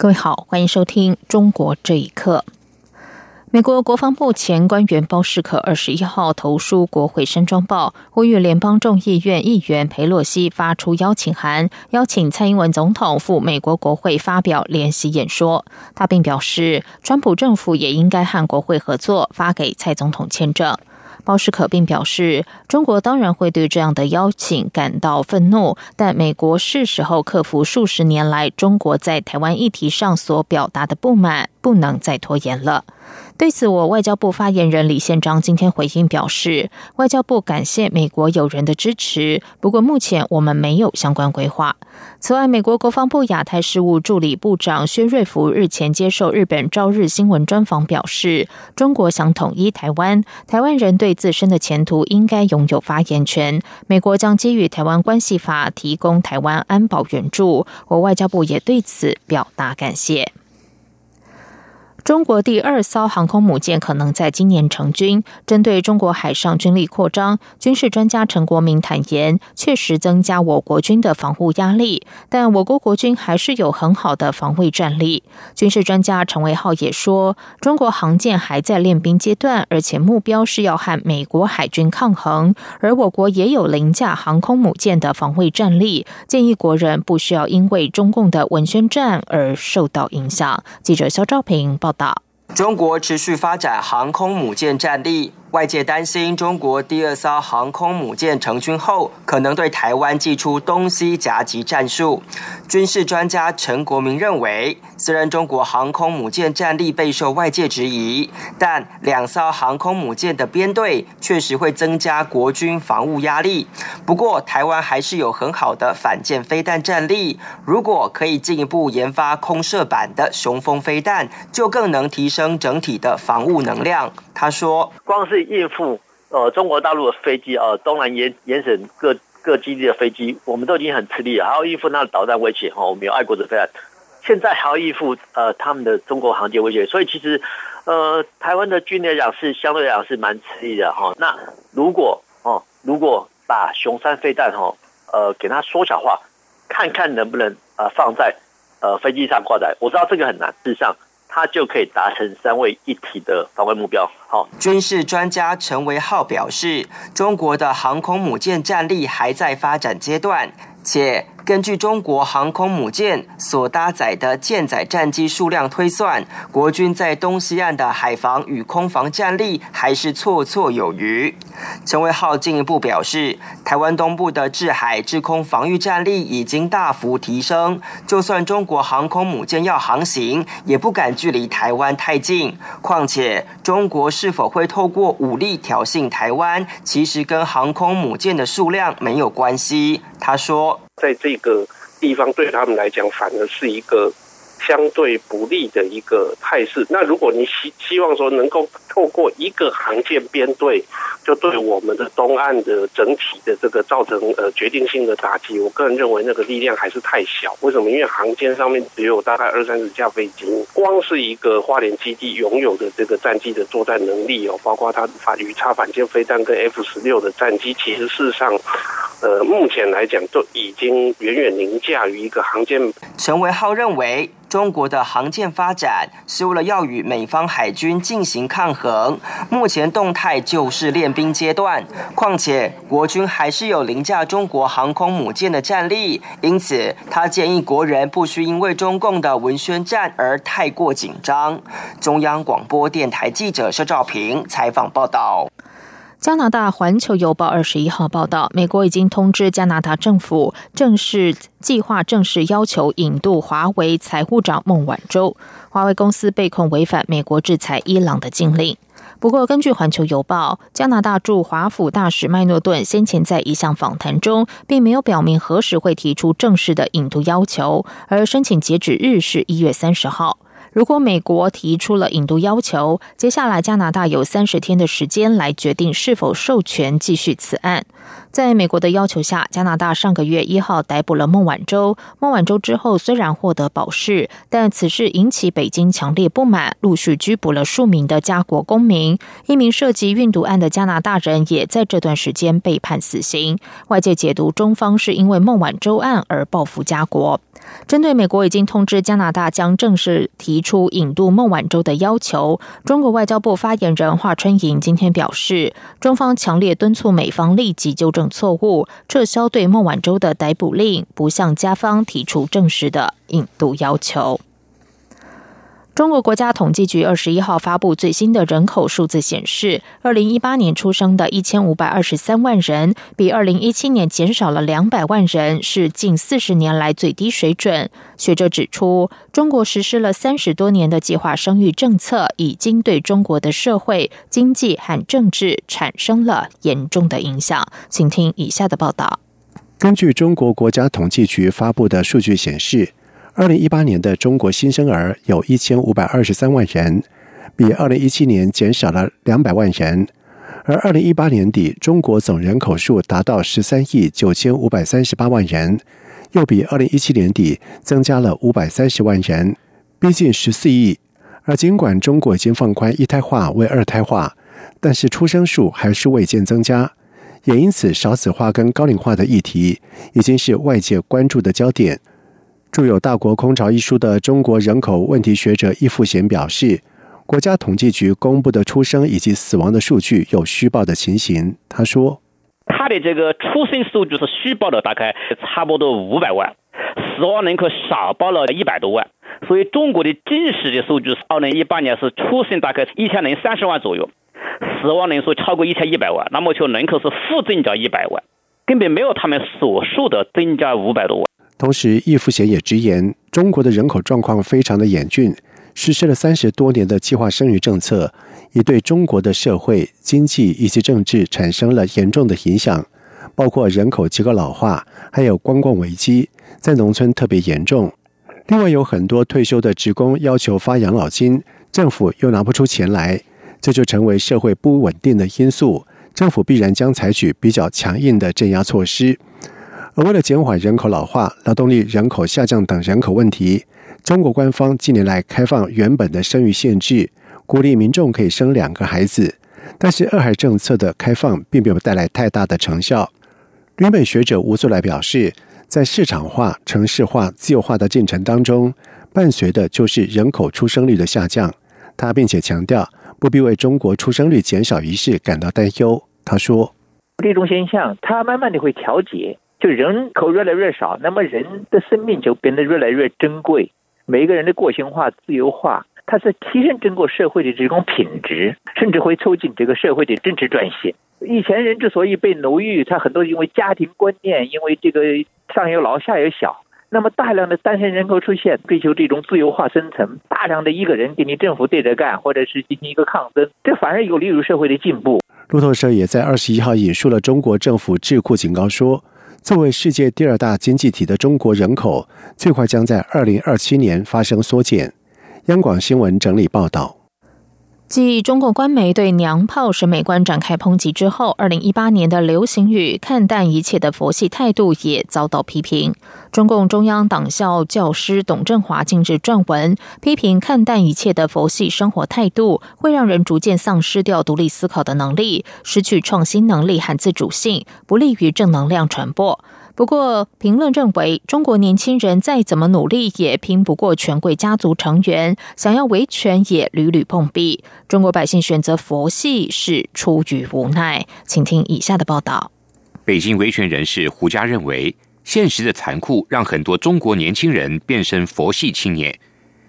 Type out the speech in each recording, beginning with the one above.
各位好，欢迎收听《中国这一刻》。美国国防部前官员包士可二十一号投书国会山庄报，呼吁联邦众议院议员佩洛西发出邀请函，邀请蔡英文总统赴美国国会发表联席演说。他并表示，川普政府也应该和国会合作，发给蔡总统签证。包士可并表示，中国当然会对这样的邀请感到愤怒，但美国是时候克服数十年来中国在台湾议题上所表达的不满，不能再拖延了。对此，我外交部发言人李宪章今天回应表示，外交部感谢美国友人的支持，不过目前我们没有相关规划。此外，美国国防部亚太事务助理部长薛瑞福日前接受日本朝日新闻专访表示，中国想统一台湾，台湾人对自身的前途应该拥有发言权。美国将基于《台湾关系法》提供台湾安保援助，我外交部也对此表达感谢。中国第二艘航空母舰可能在今年成军。针对中国海上军力扩张，军事专家陈国民坦言，确实增加我国军的防护压力，但我国国军还是有很好的防卫战力。军事专家陈维浩也说，中国航舰还在练兵阶段，而且目标是要和美国海军抗衡，而我国也有凌驾航空母舰的防卫战力。建议国人不需要因为中共的文宣战而受到影响。记者肖兆平报。报道中国持续发展航空母舰战力。外界担心，中国第二艘航空母舰成军后，可能对台湾祭出东西夹击战术。军事专家陈国民认为，虽然中国航空母舰战力备受外界质疑，但两艘航空母舰的编队确实会增加国军防务压力。不过，台湾还是有很好的反舰飞弹战力，如果可以进一步研发空射版的雄风飞弹，就更能提升整体的防务能量。他说：“光是应付呃中国大陆的飞机啊，东南沿沿省各各基地的飞机，我们都已经很吃力了，还要应付那导弹威胁哈。我们有爱国者飞弹，现在还要应付呃他们的中国航舰威胁，所以其实呃台湾的军力来讲是相对来讲是蛮吃力的哈。那如果哦如果把雄三飞弹哈呃给它缩小化，看看能不能呃放在呃飞机上挂载，我知道这个很难，事实上。”它就可以达成三位一体的防卫目标。好，军事专家陈维浩表示，中国的航空母舰战力还在发展阶段，且。根据中国航空母舰所搭载的舰载战机数量推算，国军在东西岸的海防与空防战力还是绰绰有余。陈伟浩进一步表示，台湾东部的制海制空防御战力已经大幅提升，就算中国航空母舰要航行，也不敢距离台湾太近。况且，中国是否会透过武力挑衅台湾，其实跟航空母舰的数量没有关系。他说。在这个地方，对他们来讲，反而是一个相对不利的一个态势。那如果你希希望说能够透过一个航舰编队，就对我们的东岸的整体的这个造成呃决定性的打击，我个人认为那个力量还是太小。为什么？因为航舰上面只有大概二三十架飞机，光是一个花莲基地拥有的这个战机的作战能力哦，包括它反鱼叉反舰飞弹跟 F 十六的战机，其实事实上。呃，目前来讲，都已经远远凌驾于一个航舰。陈维浩认为，中国的航舰发展是为了要与美方海军进行抗衡，目前动态就是练兵阶段。况且，国军还是有凌驾中国航空母舰的战力，因此他建议国人不需因为中共的文宣战而太过紧张。中央广播电台记者肖兆平采访报道。加拿大《环球邮报》二十一号报道，美国已经通知加拿大政府，正式计划正式要求引渡华为财务长孟晚舟。华为公司被控违反美国制裁伊朗的禁令。不过，根据《环球邮报》，加拿大驻华府大使麦诺顿先前在一项访谈中，并没有表明何时会提出正式的引渡要求，而申请截止日是一月三十号。如果美国提出了引渡要求，接下来加拿大有三十天的时间来决定是否授权继续此案。在美国的要求下，加拿大上个月一号逮捕了孟晚舟。孟晚舟之后虽然获得保释，但此事引起北京强烈不满，陆续拘捕了数名的加国公民。一名涉及运毒案的加拿大人也在这段时间被判死刑。外界解读中方是因为孟晚舟案而报复加国。针对美国已经通知加拿大将正式提出引渡孟晚舟的要求，中国外交部发言人华春莹今天表示，中方强烈敦促美方立即纠正错误，撤销对孟晚舟的逮捕令，不向加方提出正式的引渡要求。中国国家统计局二十一号发布最新的人口数字显示，二零一八年出生的一千五百二十三万人，比二零一七年减少了两百万人，是近四十年来最低水准。学者指出，中国实施了三十多年的计划生育政策，已经对中国的社会、经济和政治产生了严重的影响。请听以下的报道。根据中国国家统计局发布的数据显示。二零一八年的中国新生儿有一千五百二十三万人，比二零一七年减少了两百万人。而二零一八年底，中国总人口数达到十三亿九千五百三十八万人，又比二零一七年底增加了五百三十万人，逼近十四亿。而尽管中国已经放宽一胎化为二胎化，但是出生数还是未见增加，也因此少子化跟高龄化的议题已经是外界关注的焦点。著有《大国空巢》一书的中国人口问题学者易富贤表示，国家统计局公布的出生以及死亡的数据有虚报的情形。他说：“他的这个出生数据是虚报的，大概差不多五百万，死亡人口少报了一百多万。所以中国的真实的数据是，二零一八年是出生大概一千零三十万左右，死亡人数超过一千一百万，那么就人口是负增长一百万，根本没有他们所述的增加五百多万。”同时，易富贤也直言，中国的人口状况非常的严峻，实施了三十多年的计划生育政策，已对中国的社会、经济以及政治产生了严重的影响，包括人口结构老化，还有观光危机，在农村特别严重。另外，有很多退休的职工要求发养老金，政府又拿不出钱来，这就成为社会不稳定的因素，政府必然将采取比较强硬的镇压措施。而为了减缓人口老化、劳动力人口下降等人口问题，中国官方近年来开放原本的生育限制，鼓励民众可以生两个孩子。但是二孩政策的开放并没有带来太大的成效。日本学者吴素来表示，在市场化、城市化、自由化的进程当中，伴随的就是人口出生率的下降。他并且强调，不必为中国出生率减少一事感到担忧。他说：“这种现象，它慢慢的会调节。”就人口越来越少，那么人的生命就变得越来越珍贵。每一个人的个性化、自由化，它是提升整个社会的这种品质，甚至会促进这个社会的政治转型。以前人之所以被奴役，他很多因为家庭观念，因为这个上有老下有小，那么大量的单身人口出现，追求这种自由化生存，大量的一个人给你政府对着干，或者是进行一个抗争，这反而有利于社会的进步。路透社也在二十一号引述了中国政府智库警告说。作为世界第二大经济体的中国人口，最快将在二零二七年发生缩减。央广新闻整理报道。继中共官媒对娘炮审美观展开抨击之后，二零一八年的流行语“看淡一切”的佛系态度也遭到批评。中共中央党校教师董振华近日撰文批评“看淡一切”的佛系生活态度，会让人逐渐丧失掉独立思考的能力，失去创新能力和自主性，不利于正能量传播。不过，评论认为，中国年轻人再怎么努力，也拼不过权贵家族成员，想要维权也屡屡碰壁。中国百姓选择佛系是出于无奈。请听以下的报道：北京维权人士胡佳认为，现实的残酷让很多中国年轻人变身佛系青年。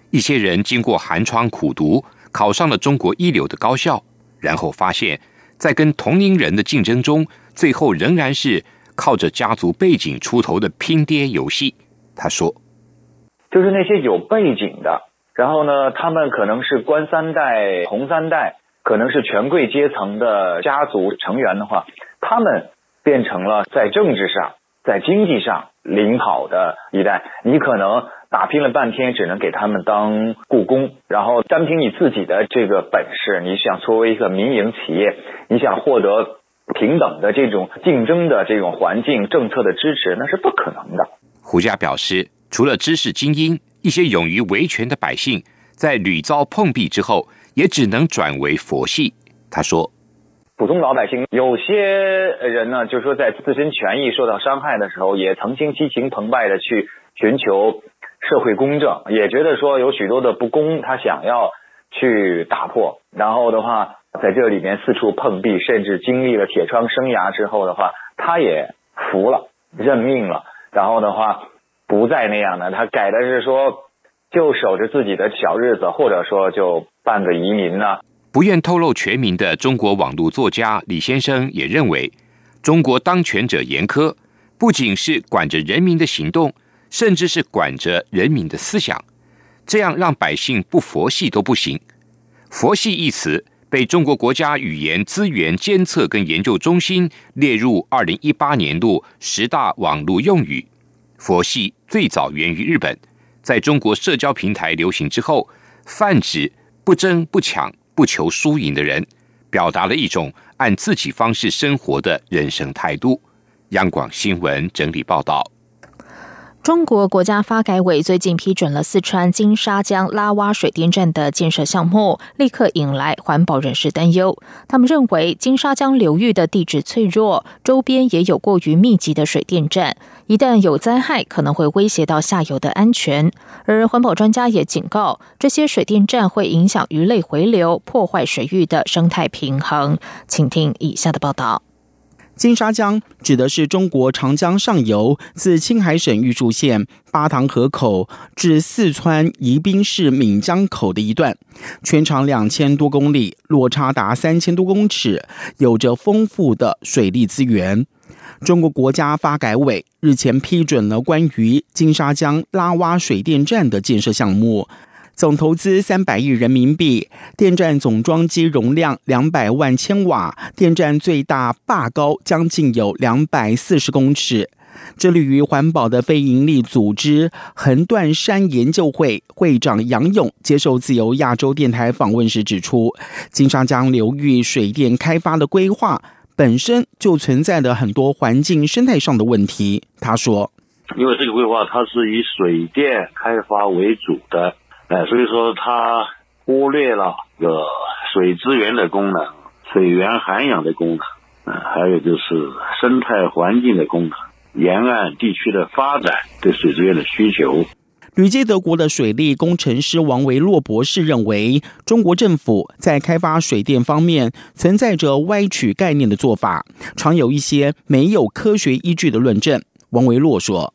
一些人经过寒窗苦读，考上了中国一流的高校，然后发现，在跟同龄人的竞争中，最后仍然是。靠着家族背景出头的拼爹游戏，他说：“就是那些有背景的，然后呢，他们可能是官三代、红三代，可能是权贵阶层的家族成员的话，他们变成了在政治上在经济上领跑的一代，你可能打拼了半天，只能给他们当雇工，然后单凭你自己的这个本事，你想作为一个民营企业，你想获得平等的这种竞争的这种环境、政策的支持，那是不可能的。胡佳表示，除了知识精英，一些勇于维权的百姓，在屡遭碰壁之后，也只能转为佛系。他说。普通老百姓有些人呢，就是说在自身权益受到伤害的时候，也曾经激情澎湃的去寻求社会公正，也觉得说有许多的不公，他想要去打破。然后的话，在这里面四处碰壁，甚至经历了铁窗生涯之后的话，他也服了，认命了。然后的话，不再那样的，他改的是说，就守着自己的小日子，或者说就办个移民呢。不愿透露全名的中国网络作家李先生也认为，中国当权者严苛，不仅是管着人民的行动，甚至是管着人民的思想，这样让百姓不佛系都不行。佛系一词被中国国家语言资源监测跟研究中心列入二零一八年度十大网络用语。佛系最早源于日本，在中国社交平台流行之后，泛指不争不抢。不求输赢的人，表达了一种按自己方式生活的人生态度。央广新闻整理报道。中国国家发改委最近批准了四川金沙江拉洼水电站的建设项目，立刻引来环保人士担忧。他们认为，金沙江流域的地质脆弱，周边也有过于密集的水电站，一旦有灾害，可能会威胁到下游的安全。而环保专家也警告，这些水电站会影响鱼类回流，破坏水域的生态平衡。请听以下的报道。金沙江指的是中国长江上游自青海省玉树县巴塘河口至四川宜宾市岷江口的一段，全长两千多公里，落差达三千多公尺，有着丰富的水利资源。中国国家发改委日前批准了关于金沙江拉洼水电站的建设项目。总投资三百亿人民币，电站总装机容量两百万千瓦，电站最大坝高将近有两百四十公尺。致力于环保的非营利组织横断山研究会会长杨勇接受自由亚洲电台访问时指出，金沙江流域水电开发的规划本身就存在的很多环境生态上的问题。他说：“因为这个规划它是以水电开发为主的。”哎，所以说它忽略了个水资源的功能、水源涵养的功能，嗯，还有就是生态环境的功能、沿岸地区的发展对水资源的需求。旅居德国的水利工程师王维洛博士认为，中国政府在开发水电方面存在着歪曲概念的做法，常有一些没有科学依据的论证。王维洛说。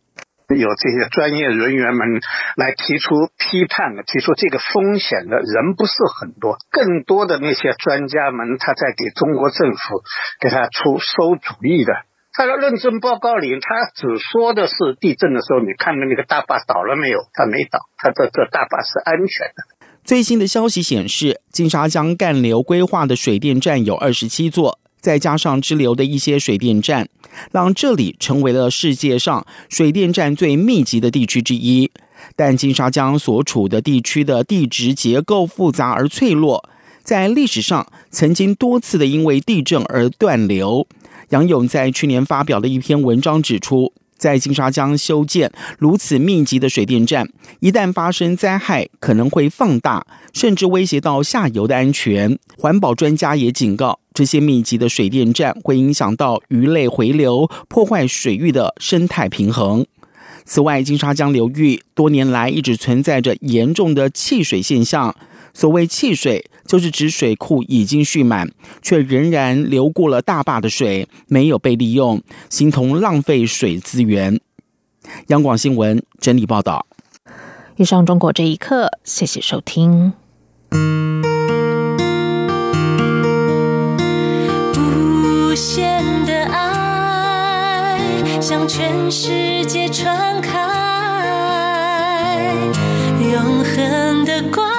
有这些专业人员们来提出批判的，提出这个风险的人不是很多，更多的那些专家们，他在给中国政府给他出馊主意的。他的论证报告里，他只说的是地震的时候，你看的那个大坝倒了没有？他没倒，他这这大坝是安全的。最新的消息显示，金沙江干流规划的水电站有二十七座。再加上支流的一些水电站，让这里成为了世界上水电站最密集的地区之一。但金沙江所处的地区的地质结构复杂而脆弱，在历史上曾经多次的因为地震而断流。杨勇在去年发表的一篇文章指出。在金沙江修建如此密集的水电站，一旦发生灾害，可能会放大，甚至威胁到下游的安全。环保专家也警告，这些密集的水电站会影响到鱼类回流，破坏水域的生态平衡。此外，金沙江流域多年来一直存在着严重的弃水现象。所谓弃水，就是指水库已经蓄满，却仍然流过了大坝的水没有被利用，形同浪费水资源。央广新闻整理报道。以上中国这一刻，谢谢收听。全世界传开，永恒的光。